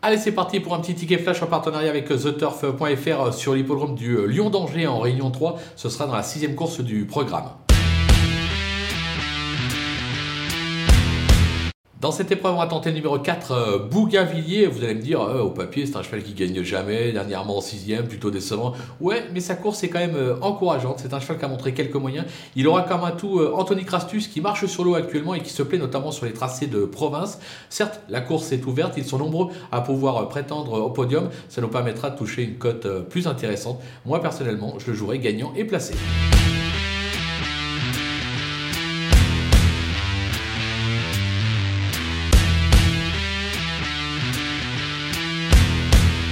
Allez, c'est parti pour un petit ticket flash en partenariat avec TheTurf.fr sur l'hippodrome du Lyon d'Angers en Réunion 3. Ce sera dans la sixième course du programme. Dans cette épreuve, on va tenter le numéro 4, euh, Bougainvilliers. Vous allez me dire, euh, au papier, c'est un cheval qui gagne jamais, dernièrement en sixième, plutôt décevant. Ouais, mais sa course est quand même euh, encourageante. C'est un cheval qui a montré quelques moyens. Il aura comme tout Anthony Crastus qui marche sur l'eau actuellement et qui se plaît notamment sur les tracés de province. Certes, la course est ouverte, ils sont nombreux à pouvoir prétendre au podium. Ça nous permettra de toucher une cote plus intéressante. Moi, personnellement, je le jouerai gagnant et placé.